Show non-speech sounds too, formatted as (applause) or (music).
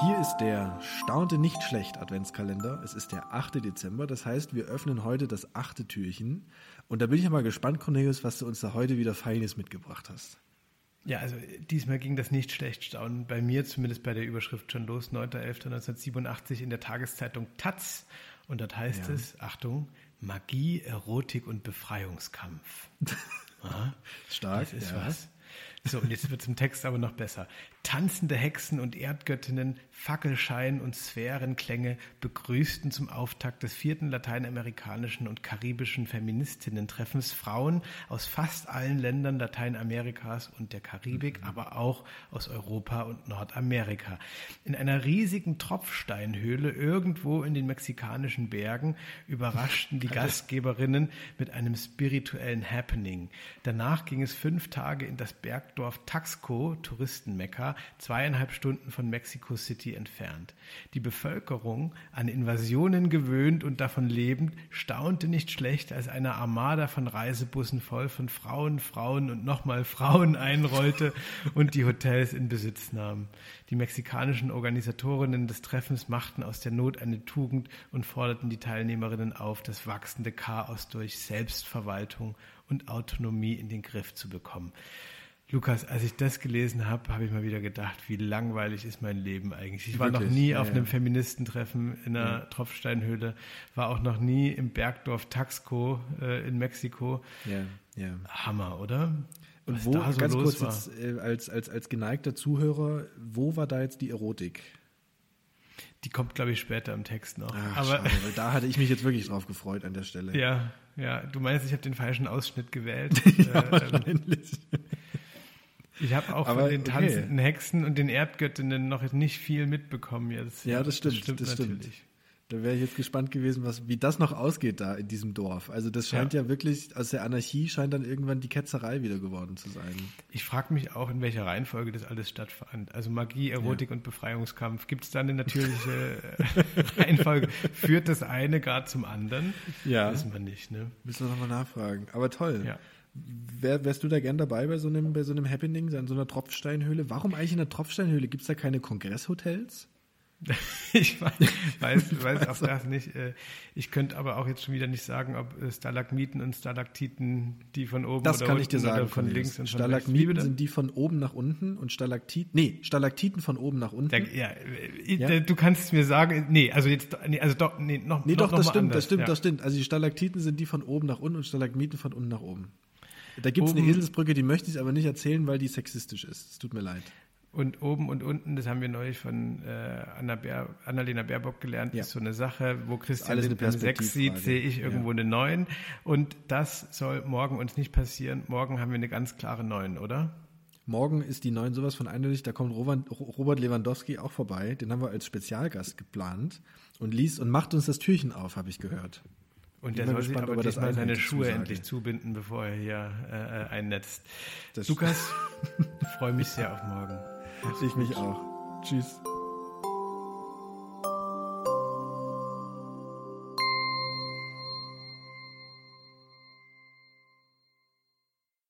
Hier ist der Staunte nicht schlecht Adventskalender. Es ist der 8. Dezember, das heißt, wir öffnen heute das achte Türchen. Und da bin ich ja mal gespannt, Cornelius, was du uns da heute wieder Feines mitgebracht hast. Ja, also diesmal ging das nicht schlecht staunen. Bei mir zumindest bei der Überschrift schon los, 9.11.1987 in der Tageszeitung Taz. Und dort heißt ja. es, Achtung, Magie, Erotik und Befreiungskampf. (laughs) Stark, das ist ja. was. So, und jetzt wird es im Text aber noch besser. Tanzende Hexen und Erdgöttinnen, Fackelschein und Sphärenklänge begrüßten zum Auftakt des vierten lateinamerikanischen und karibischen Feministinnen-Treffens Frauen aus fast allen Ländern Lateinamerikas und der Karibik, mhm. aber auch aus Europa und Nordamerika. In einer riesigen Tropfsteinhöhle irgendwo in den mexikanischen Bergen überraschten die (laughs) Gastgeberinnen mit einem spirituellen Happening. Danach ging es fünf Tage in das Bergdorf Taxco, Touristenmekka, zweieinhalb Stunden von Mexico City entfernt. Die Bevölkerung, an Invasionen gewöhnt und davon lebend, staunte nicht schlecht, als eine Armada von Reisebussen voll von Frauen, Frauen und nochmal Frauen (laughs) einrollte und die Hotels in Besitz nahm. Die mexikanischen Organisatorinnen des Treffens machten aus der Not eine Tugend und forderten die Teilnehmerinnen auf, das wachsende Chaos durch Selbstverwaltung und Autonomie in den Griff zu bekommen. Lukas, als ich das gelesen habe, habe ich mal wieder gedacht, wie langweilig ist mein Leben eigentlich. Ich war Wirklich? noch nie ja, auf einem. Feministentreffen in einer ja. Tropfsteinhöhle, war auch noch nie im Bergdorf Taxco äh, in Mexiko. Ja, ja. Hammer, oder? Und Was wo, so ganz kurz jetzt, äh, als, als, als geneigter Zuhörer, wo war da jetzt die Erotik? Die kommt, glaube ich, später im Text noch. Ach, Aber schade, weil da hatte ich mich jetzt wirklich drauf gefreut an der Stelle. (laughs) Ja, ja. Du meinst, ich habe den falschen Ausschnitt gewählt? (laughs) ja, äh, wahrscheinlich. Ich habe auch Aber, von den tanzenden okay. Hexen und den Erdgöttinnen noch nicht viel mitbekommen jetzt. Ja, das stimmt. Das stimmt, das natürlich. Da wäre ich jetzt gespannt gewesen, was, wie das noch ausgeht da in diesem Dorf. Also das scheint ja. ja wirklich, aus der Anarchie scheint dann irgendwann die Ketzerei wieder geworden zu sein. Ich frage mich auch, in welcher Reihenfolge das alles stattfand. Also Magie, Erotik ja. und Befreiungskampf. Gibt es da eine natürliche (laughs) Reihenfolge? Führt das eine gar zum anderen? Ja. Wissen wir nicht, ne? Müssen wir nochmal nachfragen. Aber toll. Ja. Wär, wärst du da gern dabei bei so einem, bei so einem Happening, in so einer Tropfsteinhöhle? Warum eigentlich in einer Tropfsteinhöhle? Gibt es da keine Kongresshotels? (laughs) ich weiß, weiß, weiß auch das nicht. Äh, ich könnte aber auch jetzt schon wieder nicht sagen, ob äh, Stalagmiten und Stalaktiten, die von oben das oder kann ich dir sagen, von links und Stalagmiten sind die von oben nach unten und Stalaktiten, nee, Stalaktiten von oben nach unten. Ja, äh, ja, du kannst mir sagen, nee, also jetzt, nee, also doch, nee, noch, nee, doch, noch das stimmt, anders. das stimmt, ja. das stimmt. Also die Stalaktiten sind die von oben nach unten und Stalagmiten von unten nach oben. Da gibt es eine Eselsbrücke, die möchte ich aber nicht erzählen, weil die sexistisch ist. Es tut mir leid. Und oben und unten, das haben wir neulich von äh, Anna Bär, Annalena Baerbock gelernt, ja. ist so eine Sache, wo Christian eine 6 sieht, sehe ich irgendwo ja. eine 9. Und das soll morgen uns nicht passieren. Morgen haben wir eine ganz klare 9, oder? Morgen ist die 9 sowas von eindeutig, da kommt Robert Lewandowski auch vorbei. Den haben wir als Spezialgast geplant und liest und macht uns das Türchen auf, habe ich gehört. Und der soll sich aber diesmal seine Schuhe endlich zubinden, bevor er hier äh, einnetzt. Das Lukas, (laughs) freue mich sehr auf morgen. Ich mich auch. Tschüss.